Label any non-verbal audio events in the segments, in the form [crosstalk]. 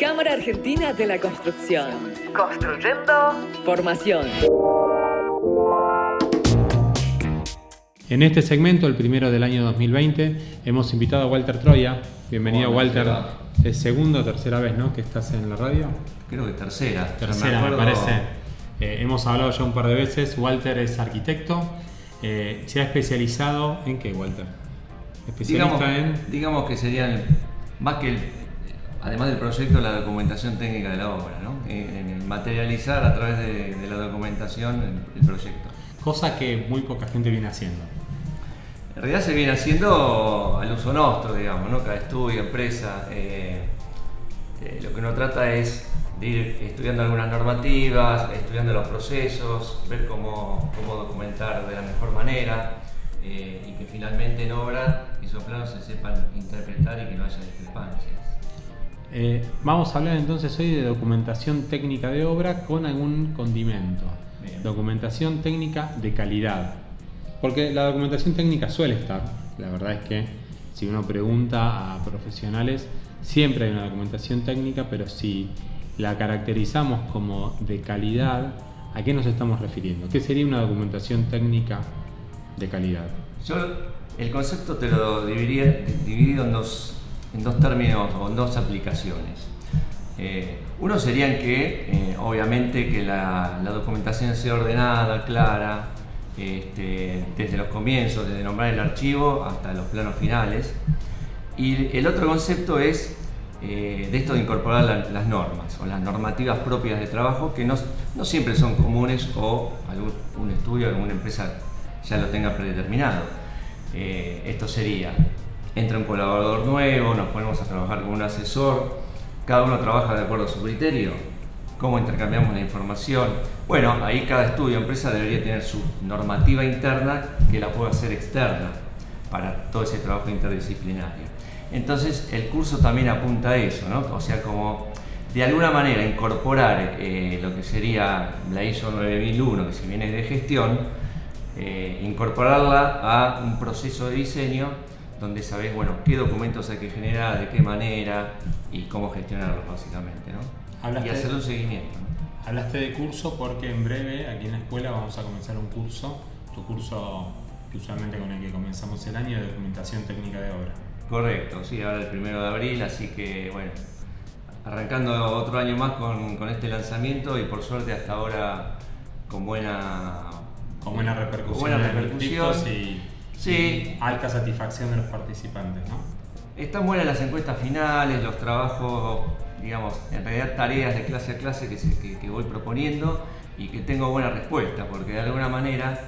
Cámara Argentina de la Construcción. Construyendo formación. En este segmento, el primero del año 2020, hemos invitado a Walter Troya. Bienvenido, Walter. Es segunda o tercera vez, ¿no? Que estás en la radio. Creo que tercera. Tercera, me, parece. Eh, hemos hablado ya un par de veces. Walter es arquitecto. Eh, se ha especializado en qué, Walter? Especialista en. Digamos que serían más que el, además del proyecto, la documentación técnica de la obra, ¿no? En, materializar a través de, la documentación el, proyecto. Cosa que muy poca gente viene haciendo. En realidad se viene haciendo al uso nuestro, digamos, ¿no? Cada estudio, empresa. Eh, eh, lo que uno trata es de ir estudiando algunas normativas, estudiando los procesos, ver cómo, cómo documentar de la mejor manera eh, y que finalmente en obra esos planos se sepan interpretar y que no haya discrepancias. Eh, vamos a hablar entonces hoy de documentación técnica de obra con algún condimento. Documentación técnica de calidad. Porque la documentación técnica suele estar. La verdad es que si uno pregunta a profesionales, siempre hay una documentación técnica, pero si la caracterizamos como de calidad, ¿a qué nos estamos refiriendo? ¿Qué sería una documentación técnica de calidad? Yo el concepto te lo dividiría dividido en dos en dos términos o en dos aplicaciones. Eh, uno sería que, eh, obviamente, que la, documentación sea ordenada, clara, este, desde los comienzos, desde nombrar el archivo hasta los planos finales. Y el otro concepto es eh, de esto de incorporar las normas o las normativas propias de trabajo que no, no siempre son comunes o algún un estudio, alguna empresa ya lo tenga predeterminado. esto sería entra un colaborador nuevo, nos ponemos a trabajar con un asesor, cada uno trabaja de acuerdo a su criterio, cómo intercambiamos la información. Bueno, ahí cada estudio empresa debería tener su normativa interna que la pueda hacer externa para todo ese trabajo interdisciplinario. Entonces el curso también apunta a eso. O sea, como de alguna manera incorporar eh, lo que sería la ISO 9001, que si viene de gestión, eh, incorporarla a un proceso de diseño donde sabes, bueno, qué documentos hay que generar, de qué manera y cómo gestionarlos básicamente, ¿no? y hacer un seguimiento. Hablaste de curso porque en breve aquí en la escuela vamos a comenzar un curso, tu curso que usualmente con el que comenzamos el año de documentación técnica de obra. Correcto, sí, ahora el primero de abril, así que bueno, arrancando otro año más con, con este lanzamiento y por suerte hasta ahora con buena, con buena repercusión. Con buena repercusión. Y Sí. alta satisfacción de los participantes, ¿no? Están buenas las encuestas finales, los trabajos, digamos, en realidad tareas de clase a clase que, voy proponiendo y que tengo buena respuesta, porque de alguna manera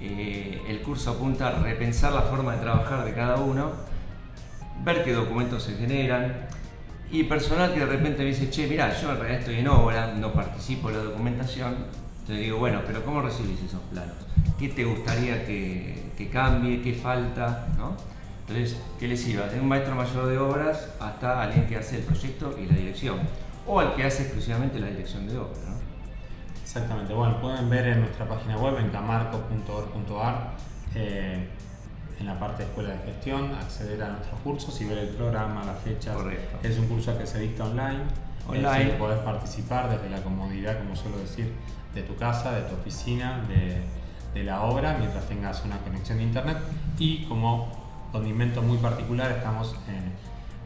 eh, el curso apunta a repensar la forma de trabajar de cada uno, ver qué documentos se generan, y personal que de repente me dice, che, mira, yo en realidad estoy en obra, no participo en la documentación, te digo, bueno, pero ¿cómo recibís esos planos? ¿Qué te gustaría que, cambie? ¿Qué falta? ¿no? Entonces, ¿qué les sirva? Desde un maestro mayor de obras hasta alguien que hace el proyecto y la dirección. O al que hace exclusivamente la dirección de obra. ¿no? Exactamente. Bueno, pueden ver en nuestra página web, en camarco.org.ar, eh, en la parte de escuela de gestión, acceder a nuestros cursos y ver el programa, la fecha. Correcto. Es un curso que se dicta online. Online. podés participar desde la comodidad, como suelo decir, de tu casa, de tu oficina, de, la obra, mientras tengas una conexión de internet. Y como condimento muy particular, estamos, eh,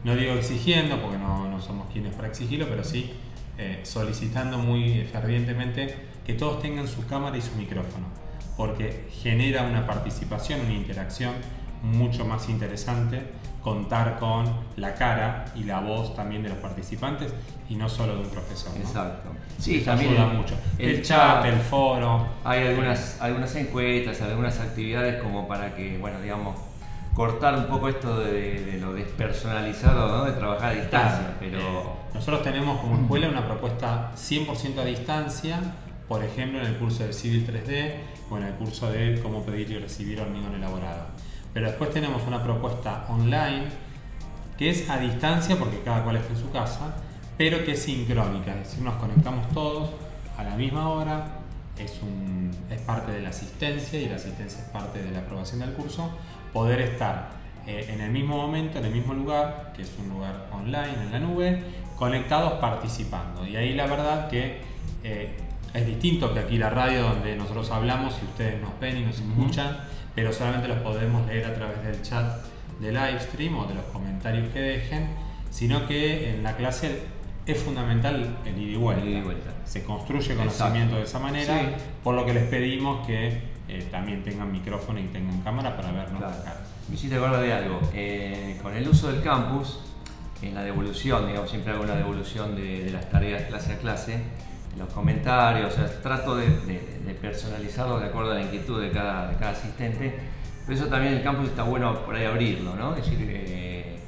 no digo exigiendo, porque no, somos quienes para exigirlo, pero sí eh, solicitando muy fervientemente que todos tengan su cámara y su micrófono, porque genera una participación, una interacción mucho más interesante contar con la cara y la voz también de los participantes y no solo de un profesor. Exacto. Sí, también ayuda mucho. El, chat, el foro. Hay algunas, algunas encuestas, algunas actividades como para que, bueno, digamos, cortar un poco esto de, lo despersonalizado, ¿no? de trabajar a distancia. pero... Eh, nosotros tenemos como escuela una propuesta 100% a distancia, por ejemplo en el curso de Civil 3D o en el curso de cómo pedir y recibir hormigón elaborado. Pero después tenemos una propuesta online que es a distancia porque cada cual está en su casa, pero que es sincrónica, es decir, nos conectamos todos a la misma hora, es, un, es parte de la asistencia y la asistencia es parte de la aprobación del curso, poder estar eh, en el mismo momento, en el mismo lugar, que es un lugar online en la nube, conectados participando. Y ahí la verdad que eh, es distinto que aquí la radio donde nosotros hablamos y ustedes nos ven y nos escuchan, pero solamente los podemos leer a través del chat de live stream o de los comentarios que dejen, sino que en la clase es fundamental el ida y vuelta. Se construye conocimiento de esa manera, por lo que les pedimos que eh, también tengan micrófono y tengan cámara para vernos claro. Me hiciste acordar de algo. Eh, con el uso del campus, en la devolución, digamos, siempre hago una devolución de, las tareas clase a clase, los comentarios, o sea, trato de, personalizarlo de acuerdo a la inquietud de cada, de cada asistente. Pero eso también el campus está bueno por ahí abrirlo, ¿no? Es decir, eh,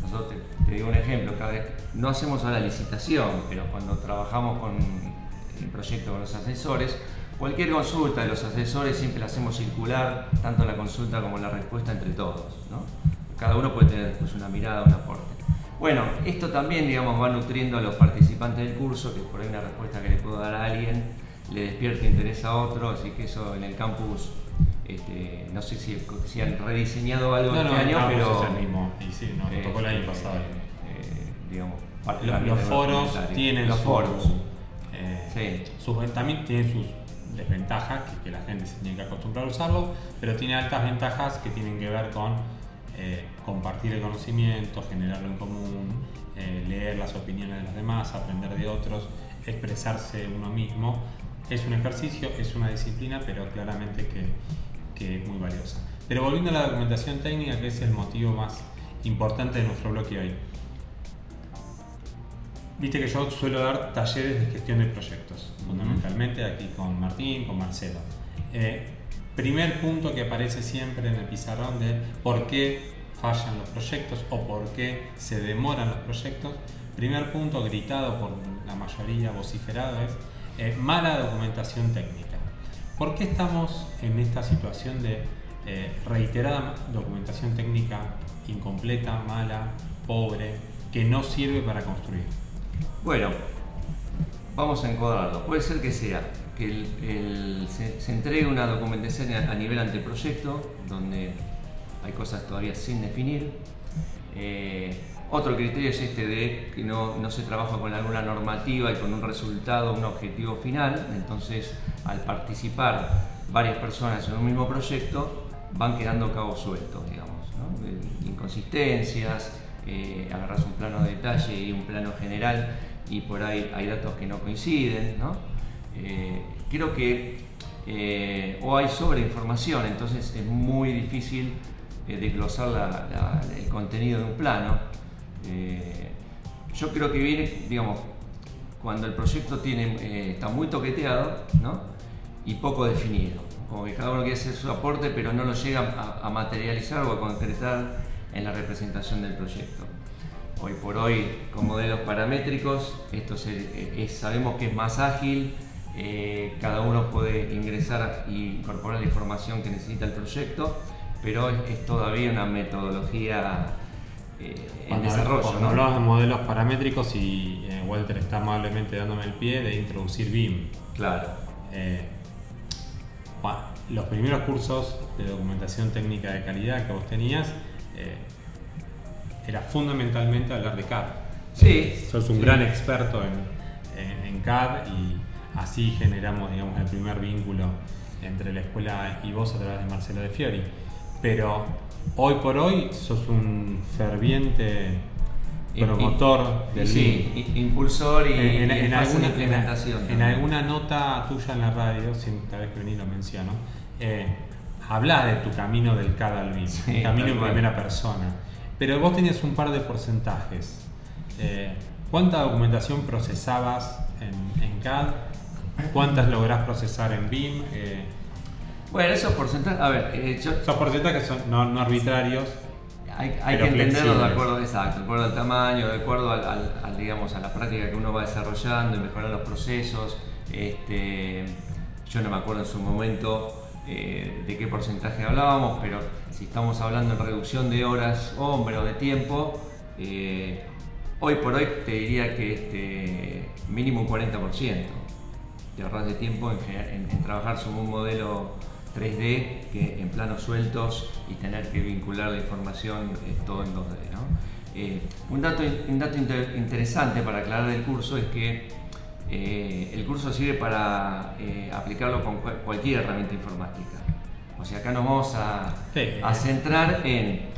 nosotros te, digo un ejemplo, cada vez no hacemos ahora licitación, pero cuando trabajamos con el proyecto con los asesores, Cualquier consulta de los asesores siempre la hacemos circular, tanto la consulta como la respuesta entre todos. Cada uno puede tener después una mirada, un aporte. Bueno, esto también digamos, va nutriendo a los participantes del curso, que por ahí una respuesta que le puedo dar a alguien le despierta interés a otro, así que eso en el campus, este, no sé si, han rediseñado algo este año, pero... Es el mismo, y sí, nos tocó el año pasado. Eh, digamos, los, foros tienen los foros. Eh, también tienen sus desventajas que, la gente se tiene que acostumbrar a usarlo, pero tiene altas ventajas que tienen que ver con eh, compartir el conocimiento, generarlo en común, eh, leer las opiniones de los demás, aprender de otros, expresarse uno mismo. Es un ejercicio, es una disciplina, pero claramente que, que es muy valiosa. Pero volviendo a la documentación técnica, que es el motivo más importante de nuestro bloque hoy. Viste que yo suelo dar talleres de gestión de proyectos, fundamentalmente aquí con Martín, con Marcelo. Eh, primer punto que aparece siempre en el pizarrón de por qué fallan los proyectos o por qué se demoran los proyectos. Primer punto gritado por la mayoría, vociferado, es eh, mala documentación técnica. ¿Por qué estamos en esta situación de eh, reiterada documentación técnica incompleta, mala, pobre, que no sirve para construir? Bueno, vamos a encuadrarlo. Puede ser que sea que se, entregue una documentación a, nivel anteproyecto, donde hay cosas todavía sin definir. Eh, otro criterio es este de que no, se trabaja con alguna normativa y con un resultado, un objetivo final. Entonces, al participar varias personas en un mismo proyecto, van quedando cabos sueltos, digamos. Inconsistencias, agarras un plano de detalle y un plano general y por ahí hay datos que no coinciden. Eh, creo que eh, o hay sobreinformación, entonces es muy difícil eh, desglosar el contenido de un plano. yo creo que viene, digamos, cuando el proyecto tiene, está muy toqueteado ¿no? y poco definido, como que cada uno quiere hacer su aporte pero no lo llega a materializar o a concretar en la representación del proyecto. Hoy por hoy, con modelos paramétricos, esto sabemos que es más ágil, eh, cada uno puede ingresar e incorporar la información que necesita el proyecto, pero es, todavía una metodología eh, en desarrollo. Cuando hablamos de modelos paramétricos y eh, Walter está amablemente dándome el pie de introducir BIM. Claro. los primeros cursos de documentación técnica de calidad que vos tenías, era fundamentalmente hablar de CAD. Sí. sos un gran experto en, en, CAD y así generamos digamos, el primer vínculo entre la escuela y vos a través de Marcelo de Fiori. Pero hoy por hoy sos un ferviente promotor del sí, impulsor y, en, alguna, implementación. En, alguna nota tuya en la radio, cada vez que venís lo menciono, eh, habla de tu camino del CAD al BIM, camino en primera persona. Pero vos tenías un par de porcentajes. Eh, ¿Cuánta documentación procesabas en, CAD? ¿Cuántas lográs procesar en BIM? Eh, bueno, esos porcentajes, a ver, eh, esos porcentajes son no, arbitrarios. Hay, que entenderlo de acuerdo, exacto, de acuerdo al tamaño, de acuerdo al, digamos, a la práctica que uno va desarrollando y mejorar los procesos. Este, yo no me acuerdo en su momento eh, de qué porcentaje hablábamos, pero si estamos hablando en reducción de horas hombre o de tiempo, eh, hoy por hoy te diría que este, mínimo un 40% te ahorras de tiempo en, trabajar sobre un modelo 3D que en planos sueltos y tener que vincular la información todo en 2D. Eh, un dato, un dato interesante para aclarar del curso es que eh, el curso sirve para eh, aplicarlo con cualquier herramienta informática. O sea, acá nos vamos a, centrar en,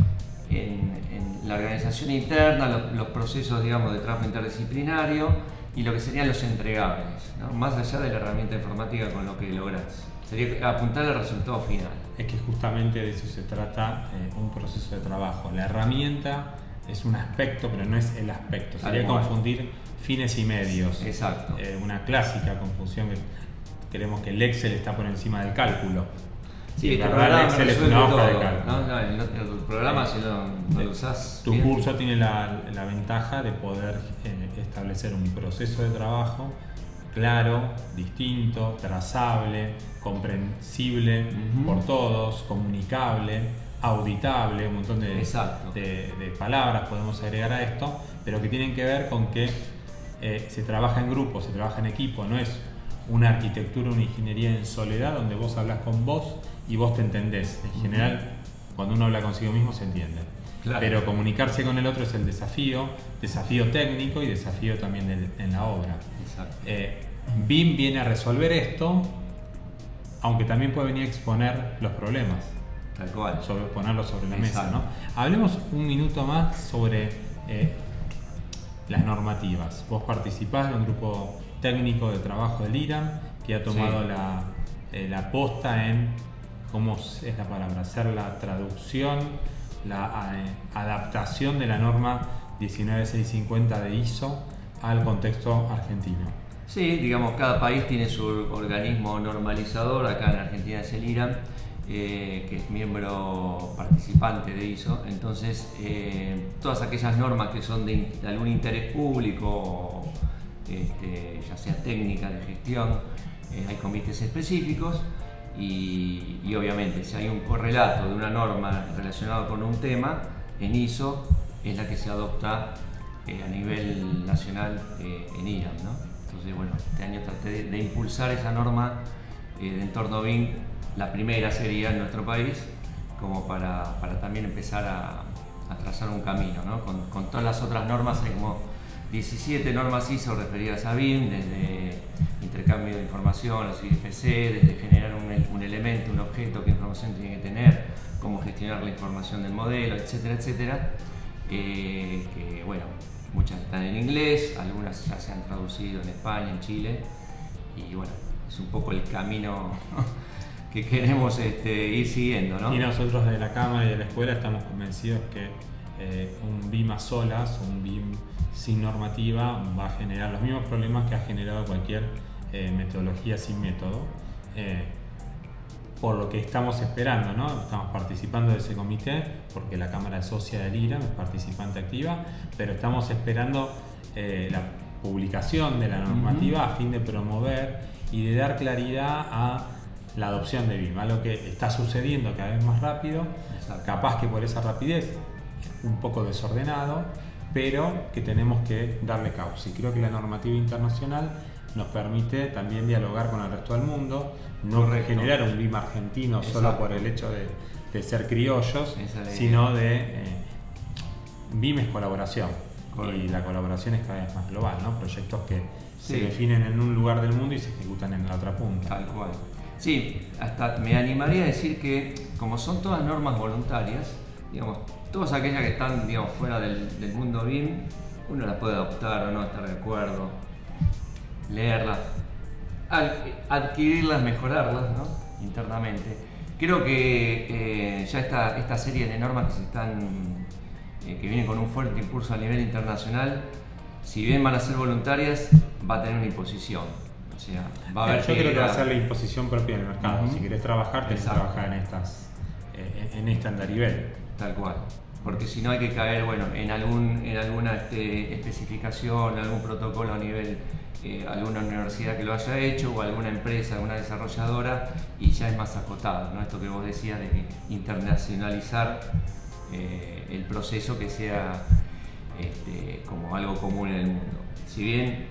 la organización interna, los, procesos digamos, de trabajo interdisciplinario y lo que serían los entregables, más allá de la herramienta informática con lo que logras. Sería apuntar al resultado final. Es que justamente de eso se trata un proceso de trabajo. La herramienta es un aspecto, pero no es el aspecto. Sería confundir fines y medios. Exacto. Eh, una clásica confusión que creemos que el Excel está por encima del cálculo. Sí, el Excel es una hoja de cálculo. No, no, el, programa si no, lo usás. Tu curso tiene la, la, ventaja de poder eh, establecer un proceso de trabajo claro, distinto, trazable, comprensible por todos, comunicable auditable, un montón de, de, palabras podemos agregar a esto, pero que tienen que ver con que eh, se trabaja en grupo, se trabaja en equipo, no es una arquitectura, una ingeniería en soledad donde vos hablas con vos y vos te entendés. En general, cuando uno habla consigo mismo se entiende. Pero comunicarse con el otro es el desafío, desafío técnico y desafío también en la obra. Eh, BIM viene a resolver esto, aunque también puede venir a exponer los problemas. Tal cual. Sobre, ponerlo sobre la mesa. ¿no? Hablemos un minuto más sobre eh, las normativas. Vos participás de un grupo técnico de trabajo del IRAM que ha tomado la, eh, la posta en, ¿cómo es la palabra? Hacer la traducción, la adaptación de la norma 19650 de ISO al contexto argentino. Sí, digamos, cada país tiene su organismo normalizador, acá en Argentina es el IRAM eh, que es miembro participante de ISO. Entonces, eh, todas aquellas normas que son de, algún interés público, este, ya sea técnica de gestión, eh, hay comités específicos y, obviamente si hay un correlato de una norma relacionada con un tema, en ISO es la que se adopta a nivel nacional en IRAM. Entonces, bueno, este año traté de, impulsar esa norma de entorno BIM la primera sería en nuestro país, como para, también empezar a, trazar un camino, ¿no? con, todas las otras normas, hay como 17 normas ISO referidas a BIM, desde intercambio de información, los IFC, desde generar un, elemento, un objeto, qué información tiene que tener, cómo gestionar la información del modelo, etcétera, etcétera. Eh, que bueno, muchas están en inglés, algunas ya se han traducido en España, en Chile, y bueno, es un poco el camino [laughs] que queremos este, ir siguiendo. ¿no? Y nosotros de la Cámara y de la Escuela estamos convencidos que eh, un BIM a solas, un BIM sin normativa, va a generar los mismos problemas que ha generado cualquier eh, metodología sin método. Eh, por lo que estamos esperando, ¿no? estamos participando de ese comité, porque la Cámara es socia del IRA, es participante activa, pero estamos esperando la publicación de la normativa a fin de promover y de dar claridad a la adopción de BIM, algo que está sucediendo cada vez más rápido, capaz que por esa rapidez un poco desordenado, pero que tenemos que darle causa. Y creo que la normativa internacional nos permite también dialogar con el resto del mundo, no generar un BIM argentino solo por el hecho de, ser criollos, sino de eh, BIM es colaboración. Y la colaboración es cada vez más global, ¿no? Proyectos que se definen en un lugar del mundo y se ejecutan en la otra punta. Tal cual. Sí, hasta me animaría a decir que como son todas normas voluntarias, digamos, todas aquellas que están digamos, fuera del, mundo BIM, uno las puede adoptar o no estar de acuerdo, leerlas, adquirirlas, mejorarlas ¿no? internamente. Creo que eh, ya esta, esta serie de normas que se están eh, que vienen con un fuerte impulso a nivel internacional, si bien van a ser voluntarias, va a tener una imposición va a haber Yo creo que va a ser la imposición propia del mercado. Si querés trabajar, tenés que trabajar en estas eh, en este andarivel. Tal cual. Porque si no hay que caer bueno, en, algún, en alguna este, especificación, algún protocolo a nivel eh, alguna universidad que lo haya hecho o alguna empresa, alguna desarrolladora y ya es más acotado. ¿no? Esto que vos decías de internacionalizar eh, el proceso que sea este, como algo común en el mundo. Si bien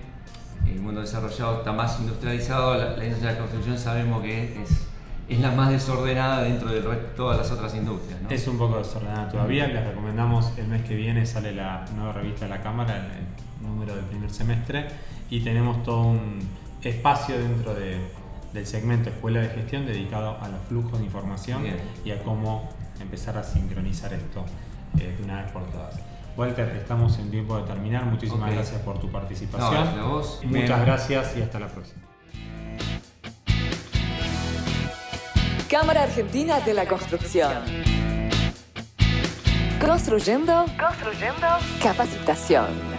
el mundo desarrollado está más industrializado, la, industria de la construcción sabemos que es, es la más desordenada dentro de todas las otras industrias. Es un poco desordenada todavía. Les recomendamos el mes que viene sale la nueva revista de la Cámara, el, número del primer semestre, y tenemos todo un espacio dentro del segmento Escuela de Gestión dedicado a los flujos de información y a cómo empezar a sincronizar esto eh, de una vez por todas. Walter, estamos en tiempo de terminar. Muchísimas gracias por tu participación. Muchas gracias y hasta la próxima. Cámara Argentina de la Construcción. Construyendo, construyendo capacitación.